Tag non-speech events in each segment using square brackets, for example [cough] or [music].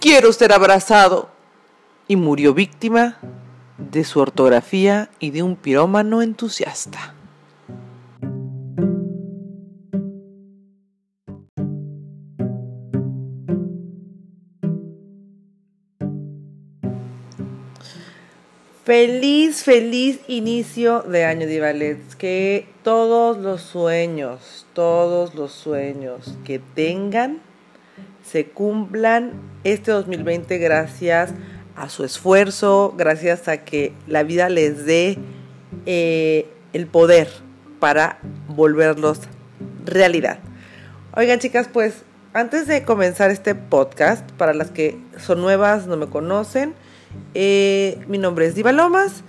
quiero ser abrazado. Y murió víctima de su ortografía y de un pirómano entusiasta. Feliz, feliz inicio de año de ballet. Que todos los sueños, todos los sueños que tengan se cumplan este 2020 gracias a su esfuerzo, gracias a que la vida les dé eh, el poder para volverlos realidad. Oigan chicas, pues antes de comenzar este podcast, para las que son nuevas, no me conocen, eh, mi nombre es Diva Lomas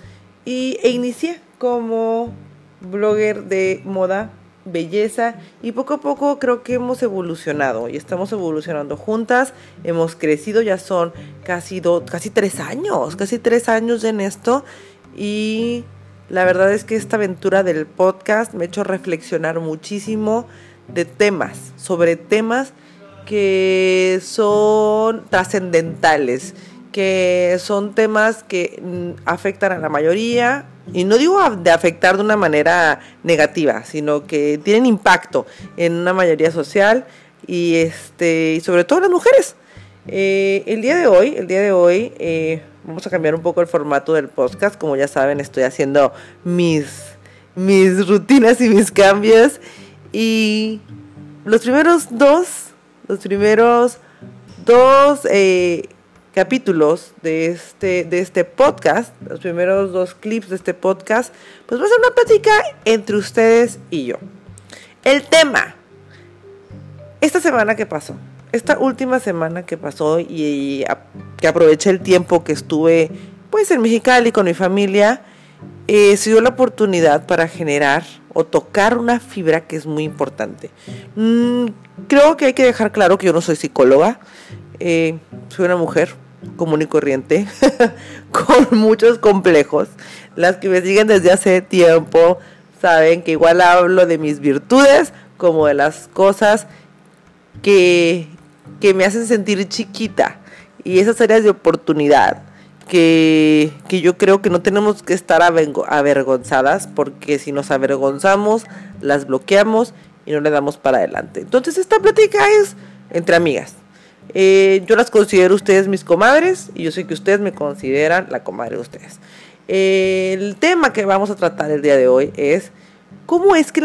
y, e inicié como blogger de moda, belleza y poco a poco creo que hemos evolucionado y estamos evolucionando juntas, hemos crecido, ya son casi, casi tres años, casi tres años en esto y la verdad es que esta aventura del podcast me ha hecho reflexionar muchísimo de temas, sobre temas que son trascendentales que son temas que mm, afectan a la mayoría, y no digo de afectar de una manera negativa, sino que tienen impacto en una mayoría social y este y sobre todo las mujeres. Eh, el día de hoy, el día de hoy, eh, vamos a cambiar un poco el formato del podcast. Como ya saben, estoy haciendo mis, mis rutinas y mis cambios. Y los primeros dos, los primeros dos eh, capítulos de este, de este podcast, los primeros dos clips de este podcast, pues va a ser una plática entre ustedes y yo. El tema, esta semana que pasó, esta última semana que pasó y, que aproveché el tiempo que estuve pues en Mexicali con mi familia, eh, se dio la oportunidad para generar o tocar una fibra que es muy importante. Mm, creo que hay que dejar claro que yo no soy psicóloga, eh, soy una mujer común y corriente, [laughs] con muchos complejos. Las que me siguen desde hace tiempo saben que igual hablo de mis virtudes como de las cosas que, que me hacen sentir chiquita y esas áreas de oportunidad que, que, yo creo que no tenemos que estar avergonzadas porque si nos avergonzamos las bloqueamos y no le damos para adelante. Entonces esta plática es entre amigas. Eh, yo las considero ustedes mis comadres y yo sé que ustedes me consideran la comadre de ustedes. el tema que vamos a tratar el día de hoy es cómo es que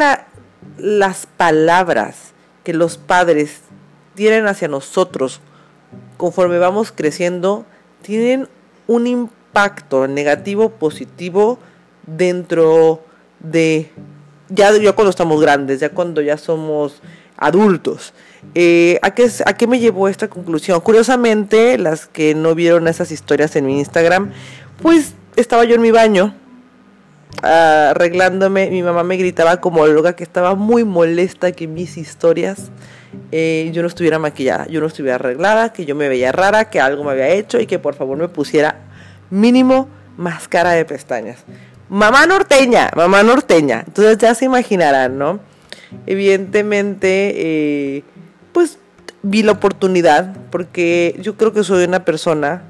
las palabras que los padres tienen hacia nosotros conforme vamos creciendo tienen un impacto negativo, positivo dentro de ya, ya cuando estamos grandes, ya cuando ya somos adultos. Eh, ¿a, qué, ¿A qué me llevó esta conclusión? Curiosamente, las que no vieron esas historias en mi Instagram, pues estaba yo en mi baño arreglándome, mi mamá me gritaba como loca que estaba muy molesta que mis historias eh, yo no estuviera maquillada, yo no estuviera arreglada, que yo me veía rara, que algo me había hecho y que por favor me pusiera mínimo máscara de pestañas. Mamá norteña, mamá norteña. Entonces ya se imaginarán, ¿no? Evidentemente, eh, pues vi la oportunidad porque yo creo que soy una persona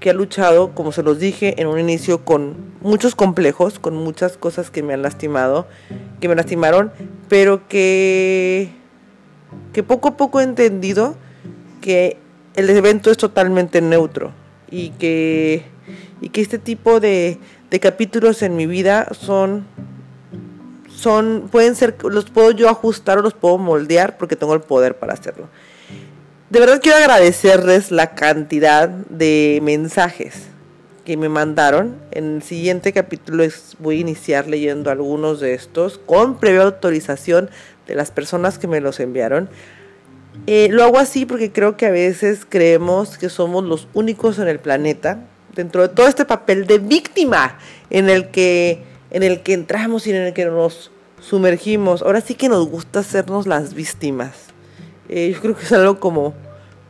que ha luchado, como se los dije en un inicio, con muchos complejos, con muchas cosas que me han lastimado, que me lastimaron, pero que, que poco a poco he entendido que el evento es totalmente neutro y que, y que este tipo de, de capítulos en mi vida son son, pueden ser, los puedo yo ajustar o los puedo moldear porque tengo el poder para hacerlo. De verdad quiero agradecerles la cantidad de mensajes que me mandaron. En el siguiente capítulo voy a iniciar leyendo algunos de estos con previa autorización de las personas que me los enviaron. Eh, lo hago así porque creo que a veces creemos que somos los únicos en el planeta, dentro de todo este papel de víctima en el que en el que entramos y en el que nos sumergimos. Ahora sí que nos gusta hacernos las víctimas. Eh, yo creo que es algo como,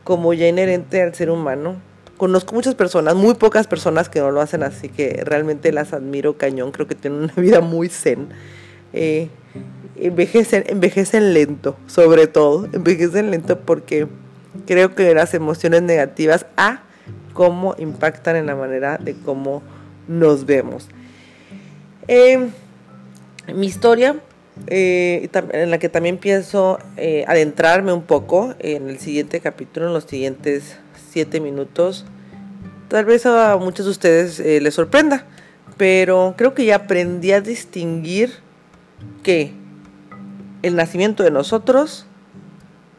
como ya inherente al ser humano. Conozco muchas personas, muy pocas personas que no lo hacen, así que realmente las admiro cañón. Creo que tienen una [laughs] vida muy zen. Eh, envejecen, envejecen lento, sobre todo. Envejecen lento porque creo que las emociones negativas a cómo impactan en la manera de cómo nos vemos. Em, mi historia, eh, en la que también pienso eh, adentrarme un poco en el siguiente capítulo, en los siguientes siete minutos, tal vez a muchos de ustedes eh, les sorprenda, pero creo que ya aprendí a distinguir que el nacimiento de nosotros,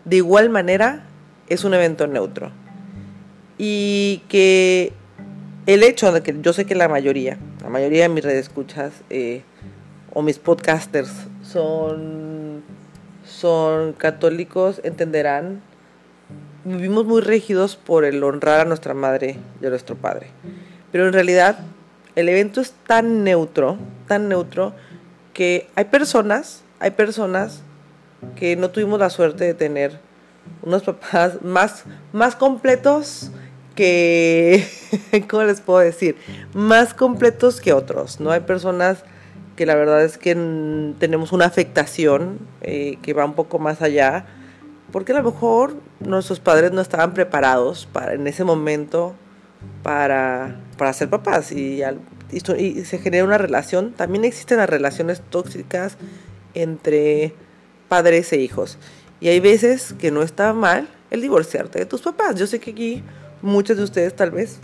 de igual manera, es un evento neutro. Y que el hecho de que yo sé que la mayoría, la mayoría de mis redes escuchas eh, o mis podcasters son, son católicos, entenderán, vivimos muy rígidos por el honrar a nuestra madre y a nuestro padre. Pero en realidad el evento es tan neutro, tan neutro, que hay personas, hay personas que no tuvimos la suerte de tener unos papás más, más completos [laughs] ¿cómo les puedo decir? Más completos que otros, ¿no? Hay personas que la verdad es que tenemos una afectación eh, que va un poco más allá, porque a lo mejor nuestros padres no estaban preparados para en ese momento para, para ser papás y, y, se genera una relación. También existen las relaciones tóxicas entre padres e hijos. Y hay veces que no está mal el divorciarte de tus papás. Yo sé que aquí muchos de ustedes tal vez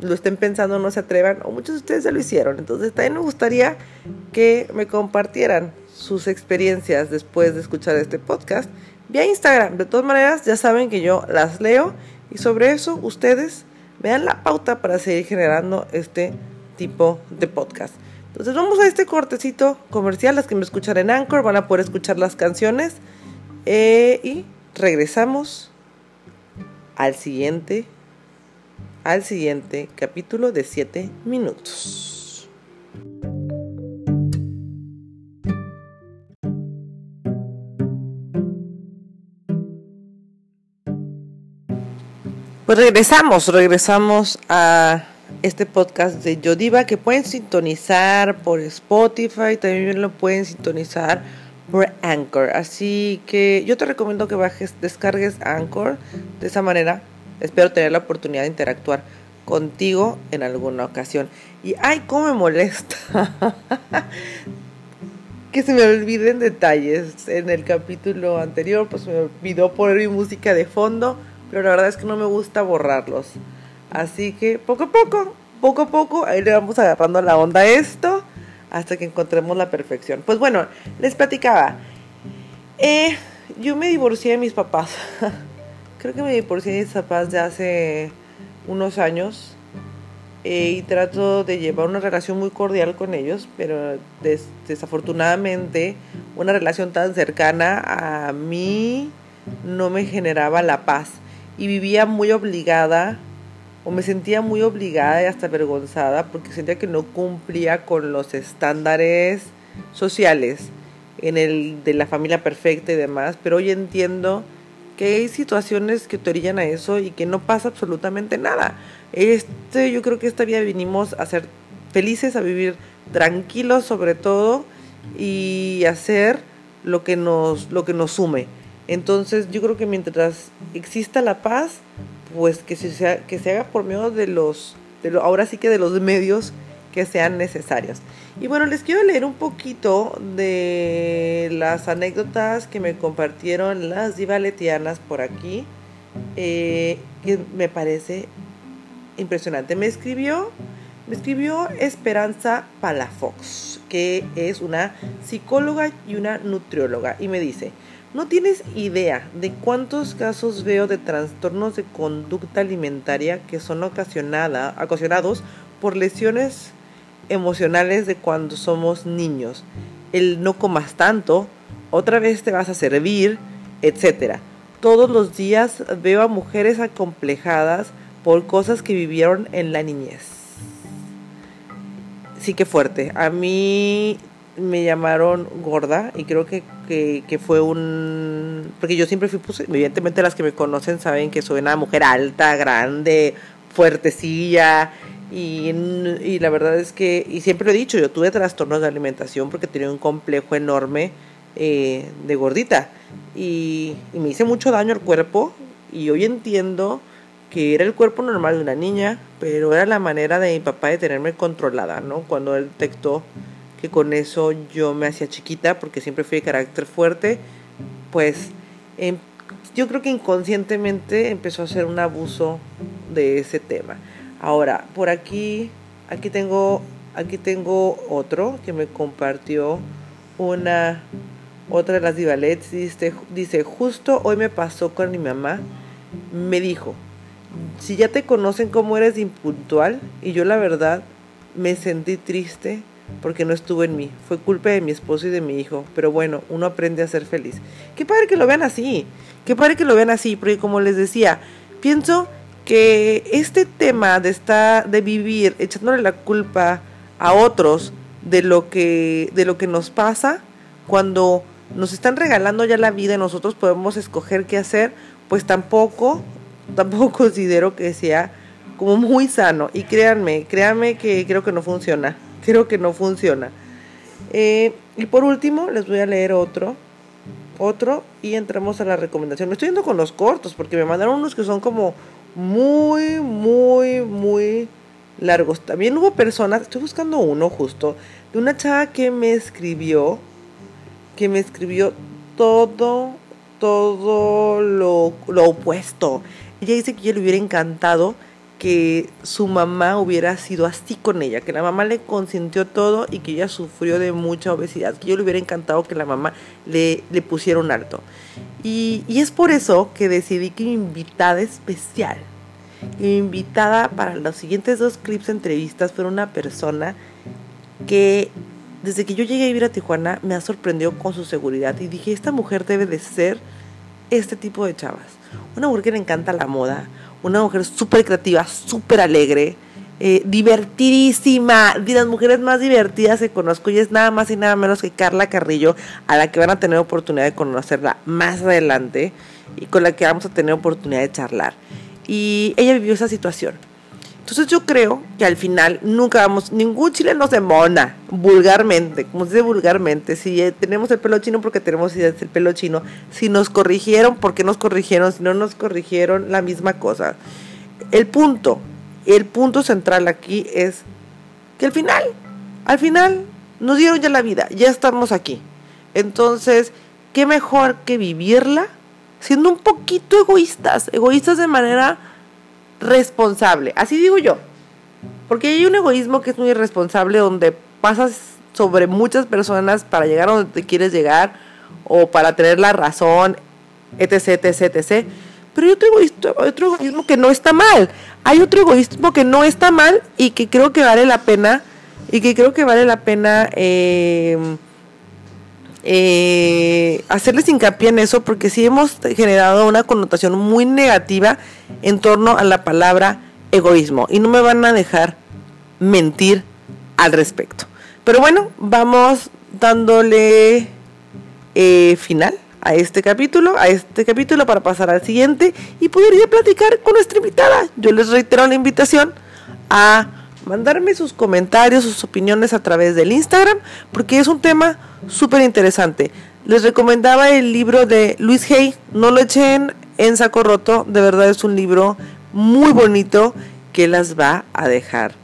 lo estén pensando, no se atrevan, o muchos de ustedes ya lo hicieron. Entonces también me gustaría que me compartieran sus experiencias después de escuchar este podcast vía Instagram. De todas maneras, ya saben que yo las leo y sobre eso ustedes vean la pauta para seguir generando este tipo de podcast. Entonces vamos a este cortecito comercial. Las que me escuchan en Anchor van a poder escuchar las canciones. Eh, y regresamos al siguiente, al siguiente capítulo de 7 minutos. Pues regresamos, regresamos a este podcast de Yodiva que pueden sintonizar por Spotify, también lo pueden sintonizar por Anchor. Así que yo te recomiendo que bajes, descargues Anchor. De esa manera espero tener la oportunidad de interactuar contigo en alguna ocasión. Y ay, cómo me molesta [laughs] que se me olviden detalles. En el capítulo anterior, pues me olvidó poner mi música de fondo, pero la verdad es que no me gusta borrarlos. Así que poco a poco, poco a poco, ahí le vamos agarrando la onda esto hasta que encontremos la perfección. Pues bueno, les platicaba. Eh, yo me divorcié de mis papás. [laughs] Creo que me divorcié de papás de hace unos años. Eh, y trato de llevar una relación muy cordial con ellos, pero desafortunadamente una relación tan cercana a mí no me generaba la paz y vivía muy obligada o me sentía muy obligada y hasta avergonzada porque sentía que no cumplía con los estándares sociales en el de la familia perfecta y demás, pero hoy entiendo que hay situaciones que te orillan a eso y que no pasa absolutamente nada. Este, yo creo que esta vida vinimos a ser felices, a vivir tranquilos sobre todo y hacer lo que nos, lo que nos sume. Entonces yo creo que mientras exista la paz, pues que se, que se haga por medio de los, de ahora sí que de los medios que sean necesarios. Y bueno, les quiero leer un poquito de las anécdotas que me compartieron las divaletianas por aquí, eh, que me parece impresionante. Me escribió, me escribió Esperanza Palafox, que es una psicóloga y una nutrióloga, y me dice, no tienes idea de cuántos casos veo de trastornos de conducta alimentaria que son ocasionada, ocasionados por lesiones emocionales de cuando somos niños. El no comas tanto, otra vez te vas a servir, etc. Todos los días veo a mujeres acomplejadas por cosas que vivieron en la niñez. Sí que fuerte. A mí me llamaron gorda y creo que, que, fue un... Porque yo siempre fui, pues, evidentemente las que me conocen saben que soy una mujer alta, grande, fuertecilla y, y la verdad es que, y siempre lo he dicho, yo tuve trastornos de alimentación porque tenía un complejo enorme eh, de gordita y, me hice mucho daño al cuerpo Y hoy entiendo que era el cuerpo normal de una niña, pero era la manera de mi papá de tenerme controlada, ¿no? Cuando él detectó que con eso yo me hacía chiquita, porque siempre fui de carácter fuerte, pues em, yo creo que inconscientemente empezó a hacer un abuso de ese tema. Ahora, por aquí, aquí tengo, aquí tengo otro que me compartió una, otra de las divalets, dice, dice, justo hoy me pasó con mi mamá, me dijo, si ya te conocen como eres impuntual, y yo la verdad me sentí triste porque no estuvo en mí. Fue culpa de mi esposo y de mi hijo. Pero bueno, uno aprende a ser feliz. Qué padre que lo vean así. Qué padre que lo vean así. Porque como les decía, pienso que este tema de estar, de vivir echándole la culpa a otros de lo que, de lo que nos pasa, cuando nos están regalando ya la vida y nosotros podemos escoger qué hacer, pues tampoco [laughs] tampoco considero que sea como muy sano. Y créanme, créanme que creo que no funciona. [laughs] Creo que no funciona. Eh, y por último, les voy a leer otro. Otro y entramos a la recomendación. Me estoy yendo con los cortos porque me mandaron unos que son como muy, muy, muy largos. También hubo personas, estoy buscando uno justo, de una chava que me escribió, que me escribió todo, todo lo, lo opuesto. Ella dice que ella le hubiera encantado que su mamá hubiera sido así con ella, que la mamá le consintió todo y que ella sufrió de mucha obesidad, que yo le hubiera encantado que la mamá le, le pusiera un alto. Y, y, es por eso que decidí que mi invitada especial, mi invitada para los siguientes dos clips de entrevistas fue una persona que desde que yo llegué a vivir a Tijuana me ha sorprendido con su seguridad y dije, esta mujer debe de ser este tipo de chavas una mujer que le encanta la moda, una mujer súper creativa, súper alegre, eh, divertidísima, de las mujeres más divertidas que conozco y es nada más y nada menos que Carla Carrillo, a la que van a tener oportunidad de conocerla más adelante y con la que vamos a tener oportunidad de charlar. Y ella vivió esa situación entonces yo creo que al final nunca vamos, ningún chileno se mona, vulgarmente, como se dice vulgarmente, si eh, tenemos el pelo chino porque tenemos el pelo chino, si nos corrigieron, porque nos corrigieron? Si no nos corrigieron, la misma cosa. El punto, el punto central aquí es que al final, al final nos dieron ya la vida, ya estamos aquí. Entonces, ¿qué mejor que vivirla siendo un poquito egoístas, egoístas de manera responsable. Así digo yo. Porque hay un egoísmo que es muy irresponsable donde pasas sobre muchas personas para llegar a donde te quieres llegar o para tener la razón, etc, etc, etc. Pero hay otro, egoísmo, otro egoísmo que no está mal. Hay otro egoísmo que no está mal y que creo que vale la pena y que creo que vale la pena eh, eh, hacerles hincapié en eso porque sí hemos generado una connotación muy negativa en torno a la palabra egoísmo y no me van a dejar mentir al respecto. Pero bueno, vamos dándole eh, final a este capítulo, a este capítulo para pasar al siguiente y poder ir a platicar con nuestra invitada. Yo les reitero la invitación a mandarme sus comentarios, sus opiniones a través del Instagram, porque es un tema súper interesante. Les recomendaba el libro de Luis Hay, no lo echen en saco roto, de verdad es un libro muy bonito que las va a dejar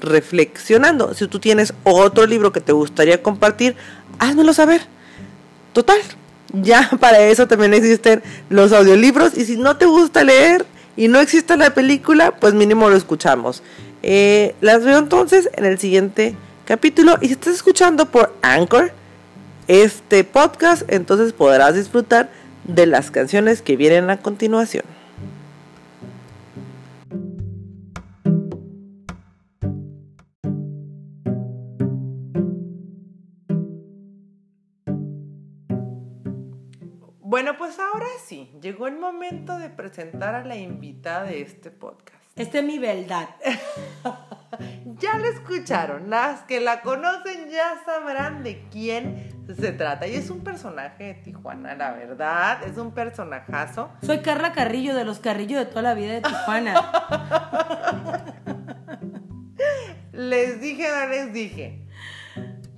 reflexionando. Si tú tienes otro libro que te gustaría compartir, házmelo saber. Total, ya [laughs] para eso también existen los audiolibros y si no te gusta leer y no existe la película, pues mínimo lo escuchamos. Eh, las veo entonces en el siguiente capítulo. Y si estás escuchando por Anchor este podcast, entonces podrás disfrutar de las canciones que vienen a continuación. Bueno, pues ahora sí, llegó el momento de presentar a la invitada de este podcast. Esta es mi verdad. [laughs] ya la escucharon, las que la conocen ya sabrán de quién se trata. Y es un personaje de Tijuana, la verdad, es un personajazo. Soy Carla Carrillo de los Carrillos de toda la vida de Tijuana. [laughs] les dije, no les dije.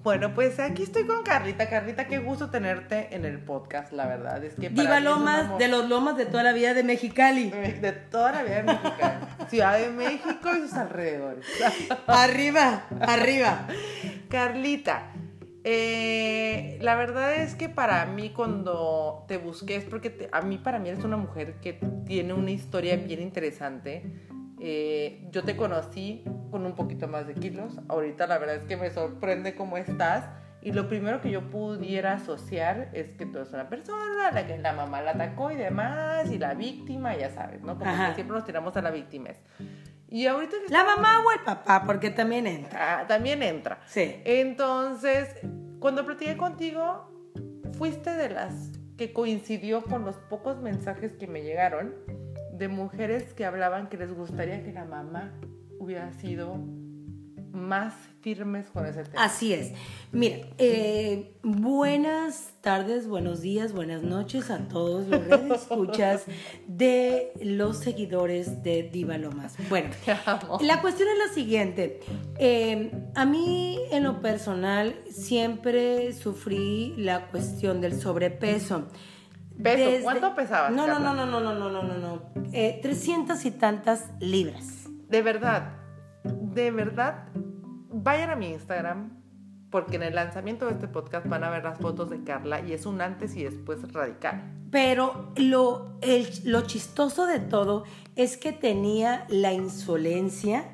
Bueno, pues aquí estoy con Carlita. Carlita, qué gusto tenerte en el podcast, la verdad. Es que Diva es Lomas de los Lomas de toda la vida de Mexicali. de toda la vida de Mexicali. Ciudad de México y sus alrededores. [laughs] arriba, arriba. Carlita, eh, la verdad es que para mí cuando te busqué es porque te- a mí para mí eres una mujer que tiene una historia bien interesante. Eh, yo te conocí con un poquito más de kilos. Ahorita la verdad es que me sorprende cómo estás. Y lo primero que yo pudiera asociar es que tú eres una persona, la que la mamá la atacó y demás, y la víctima, ya sabes, ¿no? Como Ajá. que siempre nos tiramos a la víctima. Y ahorita La mamá o el papá, porque también entra. Ah, también entra. Sí. Entonces, cuando platiqué contigo, fuiste de las que coincidió con los pocos mensajes que me llegaron de mujeres que hablaban que les gustaría que la mamá hubiera sido más firmes con ese tema. Así es. Mira, eh, buenas tardes, buenos días, buenas noches a todos los escuchas de los seguidores de Diva Lomas. Bueno, Te amo. la cuestión es la siguiente. Eh, a mí, en lo personal, siempre sufrí la cuestión del sobrepeso. Peso, ¿cuánto pesabas, No, no, no, no, no, no, no, no, no. Eh, 300 y tantas libras. De verdad, de verdad, vayan a mi Instagram porque en el lanzamiento de este podcast van a ver las fotos de Carla y es un antes y después radical. Pero lo, el- lo chistoso de todo es que tenía la insolencia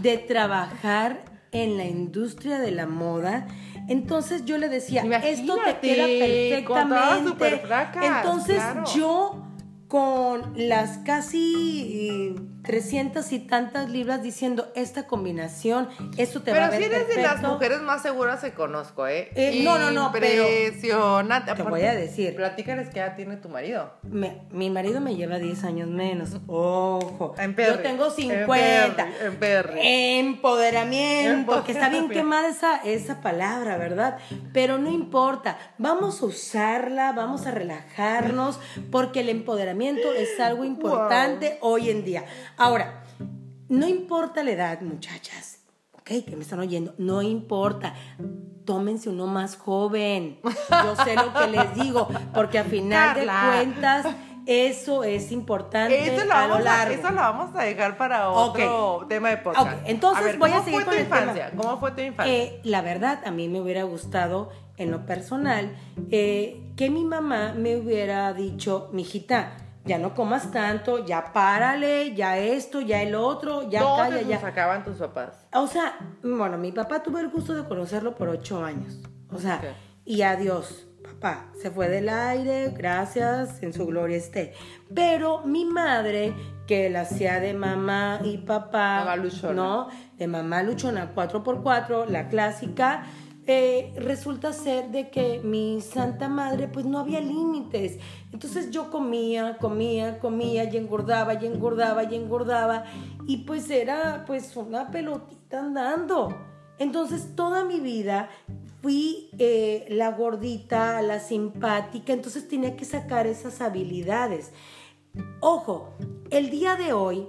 de trabajar en la industria de la moda. Entonces yo le decía, esto te queda perfectamente. Entonces claro. yo con las casi eh, 300 y tantas libras diciendo esta combinación, esto te va a Pero si eres de las perfecto". mujeres más seguras que conozco, ¿eh? Eh, no, no, no, pero- Impresionante. Te voy a decir. Platícales qué edad tiene tu marido. Me- mi marido me lleva 10 años menos. Ojo. En Perry. Yo tengo En 50. Perry, en Perry. Empoderamiento. Que está bien Empoderamiento. quemada esa, esa palabra, ¿verdad? Pero no importa. Vamos a usarla, vamos a relajarnos, porque el empoderamiento es algo importante hoy en día. Ahora, no importa la edad, muchachas. ¿Ok? Que me están oyendo. No importa. Tómense uno más joven. Yo sé lo que les digo, porque a final Carla. de cuentas, eso es importante Eso lo, a lo vamos a, largo. eso lo vamos a dejar para otro tema de podcast. Ok, entonces a ver, voy a ¿cómo seguir con el tema. infancia? ¿Cómo fue tu infancia? Eh, la verdad, a mí me hubiera gustado, en lo personal, eh, que mi mamá me hubiera dicho, mijita, ya no comas tanto, ya párale, ya esto, ya el otro, ya ¿Dónde calla, ya. sacaban tus papás? O sea, bueno, mi papá tuve el gusto de conocerlo por ocho años. O sea, y adiós, papá. Se fue del aire, gracias, en su gloria esté. Pero mi madre, que la hacía de mamá y papá, Mamá luchona. ¿no? De mamá luchona 4x4, la clásica. Eh, resulta ser de que mi santa madre pues no había límites. Entonces yo comía, comía, comía y engordaba y engordaba y engordaba y pues era pues una pelotita andando. Entonces toda mi vida fui eh, la gordita, la simpática, entonces tenía que sacar esas habilidades. Ojo, el día de hoy,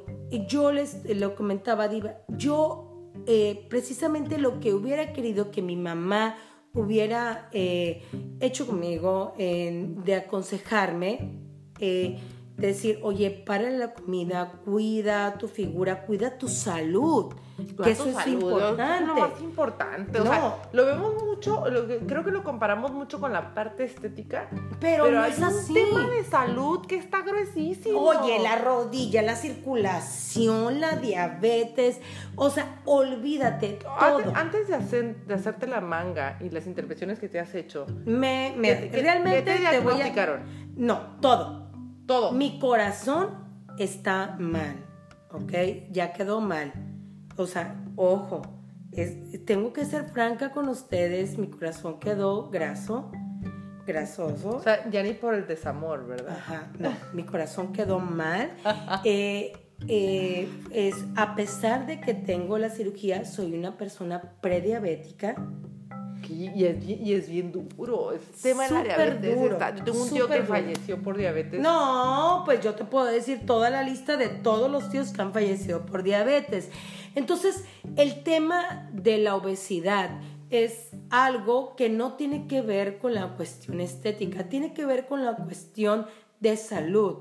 yo les lo comentaba, Diva, yo eh, precisamente lo que hubiera querido que mi mamá hubiera eh, hecho conmigo de aconsejarme, eh, decir, oye, para la comida, cuida tu figura, cuida tu salud, que eso es importante. Es lo más importante. O No. sea, lo vemos mucho, lo que- creo que lo comparamos mucho con la parte estética. Pero no hay es un así. tema de salud que está gruesísimo. Oye, la rodilla, la circulación, la diabetes, o sea, olvídate todo. antes de, hacer, de hacerte la manga y las intervenciones que te has hecho, Me, me- ¿qué- qué- realmente te te voy a? No, todo. Todo. Mi corazón está mal, ¿ok? Ya quedó mal. O sea, ojo, es- tengo que ser franca con ustedes, mi corazón quedó graso, grasoso. O sea, ya ni por el desamor, ¿verdad? Ajá, no, mi corazón quedó mal. [laughs] Eh, eh, es, a pesar de que tengo la cirugía, soy una persona prediabética. Y, y es, bien- y es bien duro. Es tema de la diabetes. duro, está- Yo tengo un tío que duro. falleció por diabetes. No, pues yo te puedo decir toda la lista de todos los tíos que han fallecido por diabetes. Entonces, el tema de la obesidad es algo que no tiene que ver con la cuestión estética, tiene que ver con la cuestión de salud.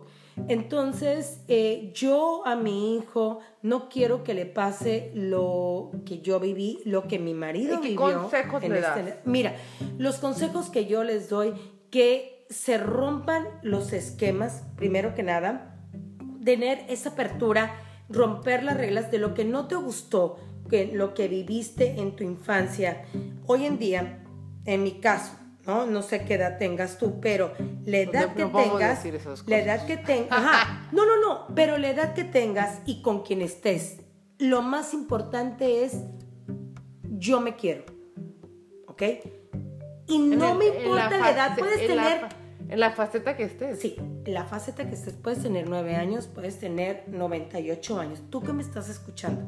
Entonces, eh, yo a mi hijo no quiero que le pase lo que yo viví, lo que mi marido ¿Y qué vivió. consejos le este- das? Mira, los consejos que yo les doy, que se rompan los esquemas, primero que nada, tener esa apertura, romper las reglas de lo que no te gustó, que lo que viviste en tu infancia. Hoy en día, en mi caso, ¿no? No sé qué edad tengas tú, pero la edad No- que tengas, decir esas la cosas. edad que tengas, ajá, no, no, no, pero la edad que tengas y con quien estés, lo más importante es yo me quiero, ¿ok? Y En no el- me en importa la, edad, puedes en la tener... fa- en la faceta que estés. Sí, la faceta que estés, puedes tener 9 años, puedes tener 98 años. Tú que me estás escuchando,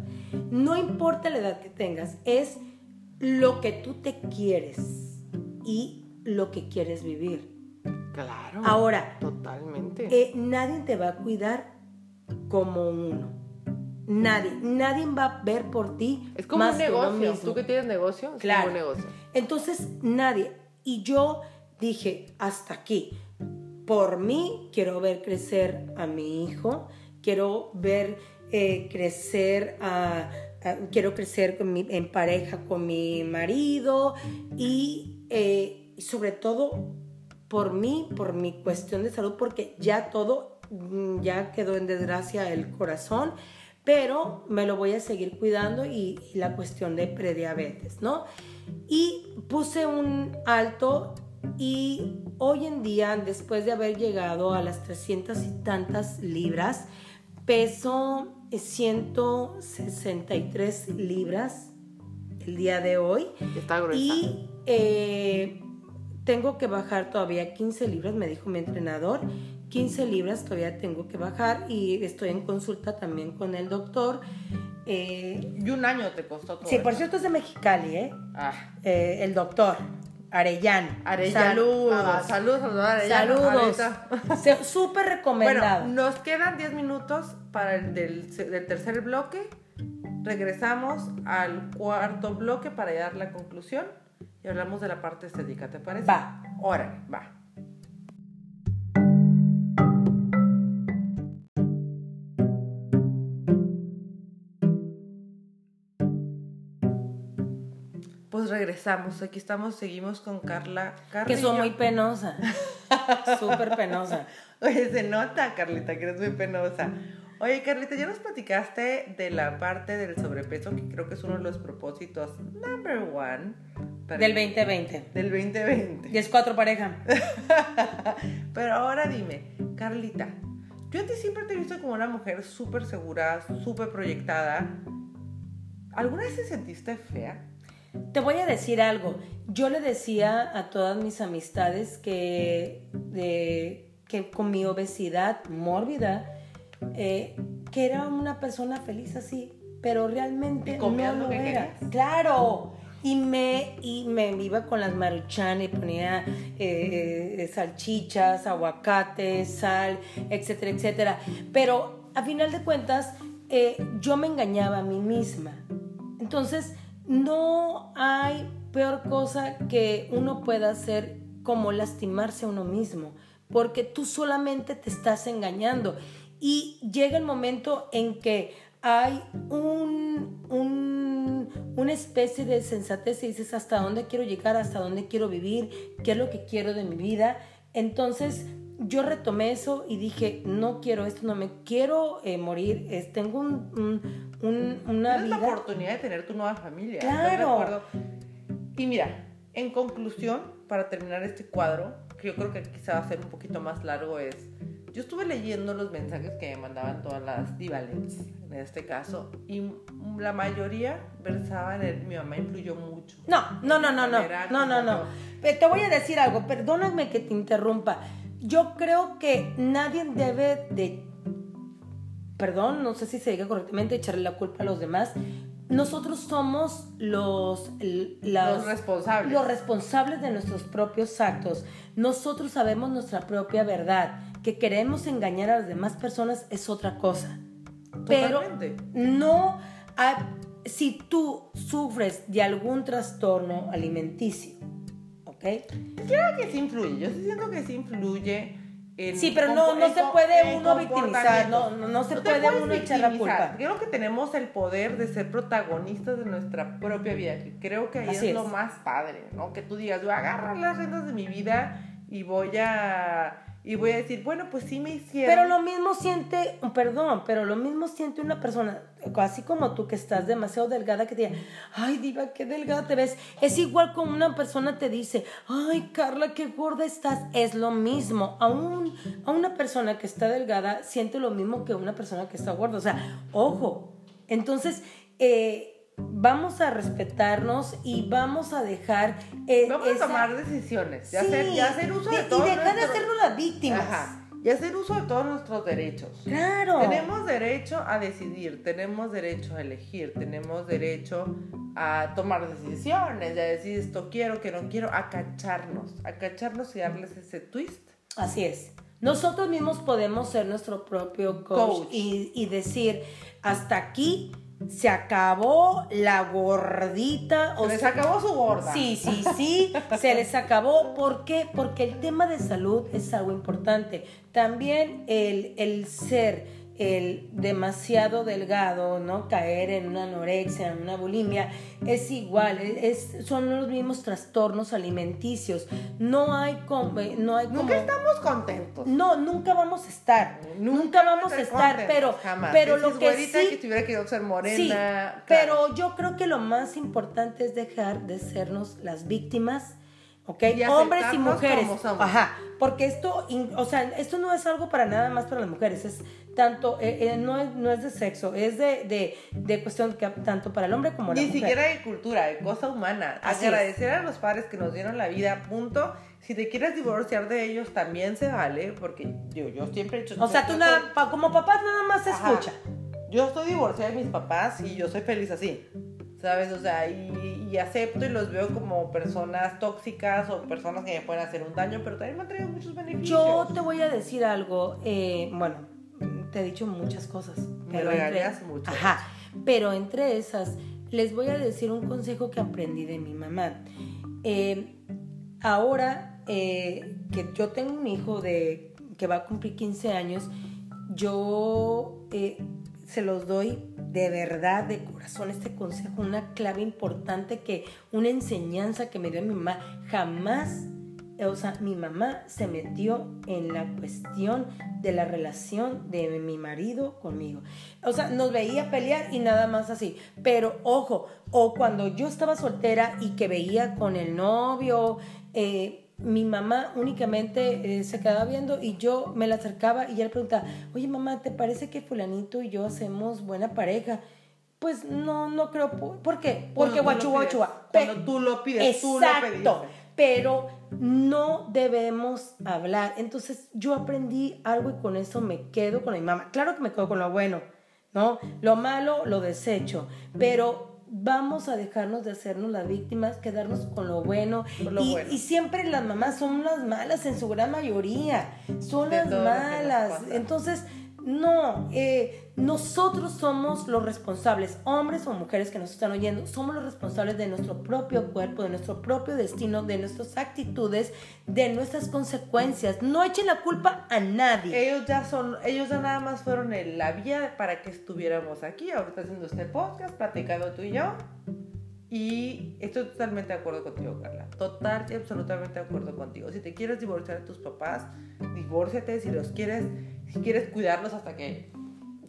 no importa la edad que tengas, es lo que tú te quieres y lo que quieres vivir. Claro. Ahora, Totalmente. eh, nadie te va a cuidar como uno. Nadie, nadie va a ver por ti es como más un que negocio. mismo. Tú que tienes negocio, es Claro. como un negocio. Entonces, nadie. Y yo dije, hasta aquí. Por mí, quiero ver crecer a mi hijo, quiero ver eh, crecer a, a- quiero crecer con mi- en pareja con mi marido y, eh, y sobre todo por mí, por mi cuestión de salud, porque ya todo, mm, ya quedó en desgracia el corazón, pero me lo voy a seguir cuidando y, y la cuestión de prediabetes, ¿no? Y puse un alto y hoy en día, después de haber llegado a las 300 y tantas libras, peso 163 libras el día de hoy. Está gruesa. Y eh, tengo que bajar todavía 15 libras, me dijo mi entrenador. 15 libras todavía tengo que bajar y estoy en consulta también con el doctor. Eh, Y un año te costó todo. sí, por cierto es de Mexicali, ¿eh? Ah, Eh, el doctor Arellano. Arellano. Saludos. Ah, saludos, saludos, Arellano. Saludos. [laughs] Súper recomendado. Bueno, nos quedan 10 minutos para el del, del tercer bloque. Regresamos al cuarto bloque para dar la conclusión y hablamos de la parte estética, ¿te parece? Va. Órale, va. Pues regresamos, aquí estamos, seguimos con Carla que Carrillo. soy muy penosa. [laughs] Súper penosa. Oye, se nota, Carlita, que eres muy penosa. Oye, Carlita, ya nos platicaste de la parte del sobrepeso, que creo que es uno de los propósitos number one. Del 2020. Del 2020. 10-4 pareja. [laughs] Pero ahora dime, Carlita, yo a ti siempre te he visto como una mujer súper segura, súper proyectada. ¿Alguna vez te sentiste fea? Te voy a decir algo. Yo le decía a todas mis amistades que, de- que con mi obesidad mórbida, eh, que era una persona feliz así, pero realmente ¿Y no lo lo que era. querías? Claro. Y me, y me iba con las maruchan y ponía eh, salchichas, aguacate, sal, etcétera, etcétera. Pero a final de cuentas, eh, yo me engañaba a mí misma. Entonces, no hay peor cosa que uno pueda hacer como lastimarse a uno mismo, porque tú solamente te estás engañando. Y llega el momento en que hay un, un- una especie de sensatez y dices hasta dónde quiero llegar, hasta dónde quiero vivir, qué es lo que quiero de mi vida. Entonces yo retomé eso y dije, no quiero esto, no me quiero eh, morir, es- tengo un, un- un- una la oportunidad de tener tu nueva familia. ¿estás Claro. Y mira, en conclusión, para terminar este cuadro, que yo creo que quizá va a ser un poquito más largo, es. Yo estuve leyendo los mensajes que me mandaban todas las divalents, en este caso, y la mayoría versaban en mi mamá influyó mucho. No, no, no, no, no, no, no, no. Te voy a decir algo, perdóname que te interrumpa. Yo creo que nadie debe de, perdón, no sé si se diga correctamente, echarle la culpa a los demás. Nosotros somos los, las- Los responsables. los responsables de nuestros propios actos. Nosotros sabemos nuestra propia verdad. Que queremos engañar a las demás personas es otra cosa. Pero Totalmente. no hay- si tú sufres de algún trastorno alimenticio, ¿ok? Claro que sí influye, yo sí siento que sí influye. En Sí, pero no, no se puede uno victimizar, no, no, no se puede uno echar la culpa. Creo que tenemos el poder de ser protagonistas de nuestra propia vida, que creo que ahí Así es, lo es. más padre, ¿no? Que tú digas, voy a agarrar las riendas de mi vida y voy a y voy a decir, bueno, pues sí me hicieron. Pero lo mismo siente, perdón, pero lo mismo siente una persona, así como tú que estás demasiado delgada, que te diga, ay, diva, qué delgada te ves. Es igual como una persona te dice, ay, Carla, qué gorda estás. Es lo mismo. A, un, a una persona que está delgada siente lo mismo que una persona que está gorda. O sea, ojo. Entonces, eh, vamos a respetarnos y vamos a dejar... eh, Vamos a tomar decisiones, de Sí, hacer, de hacer uso de, de- Y dejar de hacernos las víctimas. Ajá, y hacer uso de todos nuestros derechos. Claro. Tenemos derecho a decidir, tenemos derecho a elegir, tenemos derecho a tomar decisiones, a decir esto quiero, que no quiero, a cacharnos, a cacharnos y darles ese twist. Así es. Nosotros mismos podemos ser nuestro propio coach, Coach. Y, y decir, hasta aquí se acabó la gordita. Se les acabó su gorda. Sí, sí, sí, se les acabó. ¿Por qué? Porque el tema de salud es algo importante. También el, el ser el demasiado delgado, ¿no? Caer en una anorexia, en una bulimia, es igual, es, son los mismos trastornos alimenticios. No hay como... No hay como Nunca estamos contentos. no, nunca vamos a estar. Nunca, Nunca vamos a estar, pero, jamás. pero lo que sí, que tuviera que ser morena. sí, claro. pero yo creo que lo más importante es dejar de sernos las víctimas, ¿ok? Y Hombres y mujeres, ajá, porque esto, o sea, esto no es algo para nada más para las mujeres, es tanto, eh, eh, no, es, no es de sexo, es de, de, de cuestión que tanto para el hombre como la Ni mujer. siquiera de cultura, de cosa humana. Así Agradecer a los padres que nos dieron la vida, punto. Si te quieres divorciar de ellos, también se vale, porque yo, yo siempre he hecho... O sea, tú nada, como papás nada más se Ajá. escucha. Yo estoy divorciada de mis papás y yo soy feliz así. ¿Sabes? O sea, y, y acepto y los veo como personas tóxicas o personas que me pueden hacer un daño, pero también me han traído muchos beneficios. Yo te voy a decir algo, eh, bueno, te he dicho muchas cosas. Me pero regañas mucho. Ajá, pero entre esas les voy a decir un consejo que aprendí de mi mamá. Eh, ahora eh, que yo tengo un hijo de que va a cumplir 15 años, yo eh, se los doy de verdad, de corazón, este consejo, una clave importante que, una enseñanza que me dio mi mamá, jamás, o sea, mi mamá se metió en la cuestión de la relación de mi marido conmigo. O sea, nos veía pelear y nada más así. Pero ojo, o cuando yo estaba soltera y que veía con el novio, eh, mi mamá únicamente eh, se quedaba viendo y yo me la acercaba y ella le preguntaba, oye mamá, ¿te parece que fulanito y yo hacemos buena pareja? Pues no, no creo. ¿Por, ¿por qué? Porque guachua, guachua. Cuando tú lo pides, tú lo Exacto. pediste. Pero no debemos hablar. Entonces yo aprendí algo y con eso me quedo con mi mamá. Claro que me quedo con lo bueno, ¿no? Lo malo lo desecho. Pero vamos a dejarnos de hacernos las víctimas, quedarnos con lo bueno. Lo y, bueno. y siempre las mamás son las malas en su gran mayoría. Son De las malas. Entonces, no, eh, nosotros somos los responsables, hombres o mujeres que nos están oyendo, somos los responsables de nuestro propio cuerpo, de nuestro propio destino, de nuestras actitudes, de nuestras consecuencias. No echen la culpa a nadie. Ellos ya son, ellos ya nada más fueron en la vía para que estuviéramos aquí, ahorita haciendo este podcast, platicando tú y yo. Y estoy totalmente de acuerdo contigo, Carla. Total y absolutamente de acuerdo contigo. Si te quieres divorciar de tus papás, divórciate. Si los quieres, si quieres cuidarlos hasta que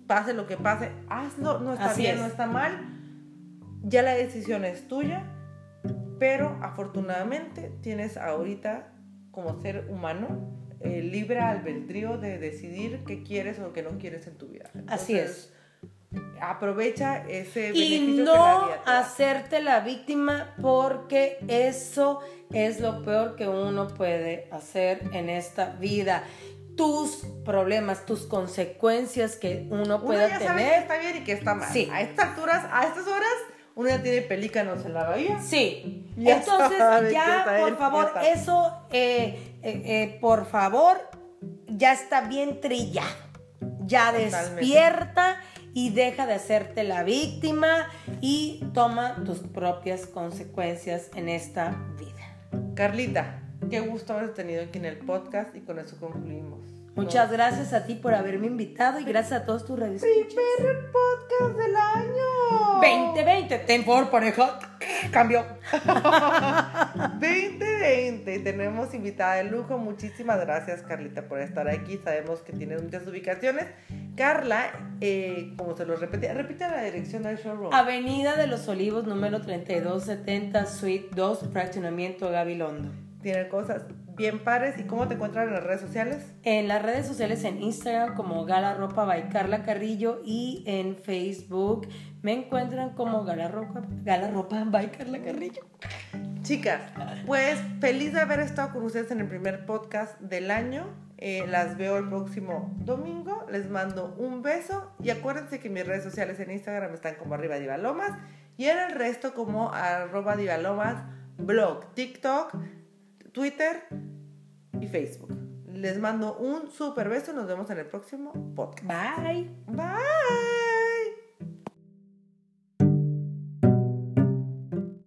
pase lo que pase, hazlo. No está Así bien, es. no está mal. Ya la decisión es tuya. Pero afortunadamente tienes ahorita, como ser humano, el libre albedrío de decidir qué quieres o qué no quieres en tu vida. Así Entonces, Aprovecha ese y beneficio que la no hacerte la víctima porque eso es lo peor que uno puede hacer en esta vida. Tus problemas, tus consecuencias que uno Uno pueda ya sabe que tener. está bien y que está mal. Sí. A estas alturas, a estas horas, uno ya tiene pelícanos en la bahía. Sí. Ya [laughs] Entonces, ya, por bien, favor, ya eso, eh, eh, eh, por favor, ya está bien trillado. Ya Totalmente. despierta y deja de hacerte la víctima y toma tus propias consecuencias en esta vida. Carlita, qué gusto haber tenido aquí en el podcast y con eso concluimos. Muchas gracias a ti por haberme invitado y gracias a todos tus redes. Primer podcast del año. 2020, ten por pareja. Cambio. [laughs] 2020. Tenemos invitada de lujo. Muchísimas gracias, Carlita, por estar aquí. Sabemos que tienes muchas ubicaciones. Carla, eh, como se lo repetí, repite la dirección del showroom. Avenida de los Olivos, número 3270, Suite 2, Fraccionamiento Gabilondo. Tiene cosas bien pares. ¿Y cómo te encuentran en las redes sociales? En las redes sociales, en Instagram como Gala Ropa by Carla Carrillo y en Facebook me encuentran como Gala Ropa, Gala Ropa by Carla Carrillo. Chicas, pues feliz de haber estado con ustedes en el primer podcast del año. Eh, las veo el próximo domingo. Les mando un beso. Y acuérdense que mis redes sociales en Instagram están como arriba divalomas. Y en el resto como arroba divalomas, blog, TikTok, Twitter y Facebook. Les mando un super beso. Nos vemos en el próximo podcast. Bye. Bye.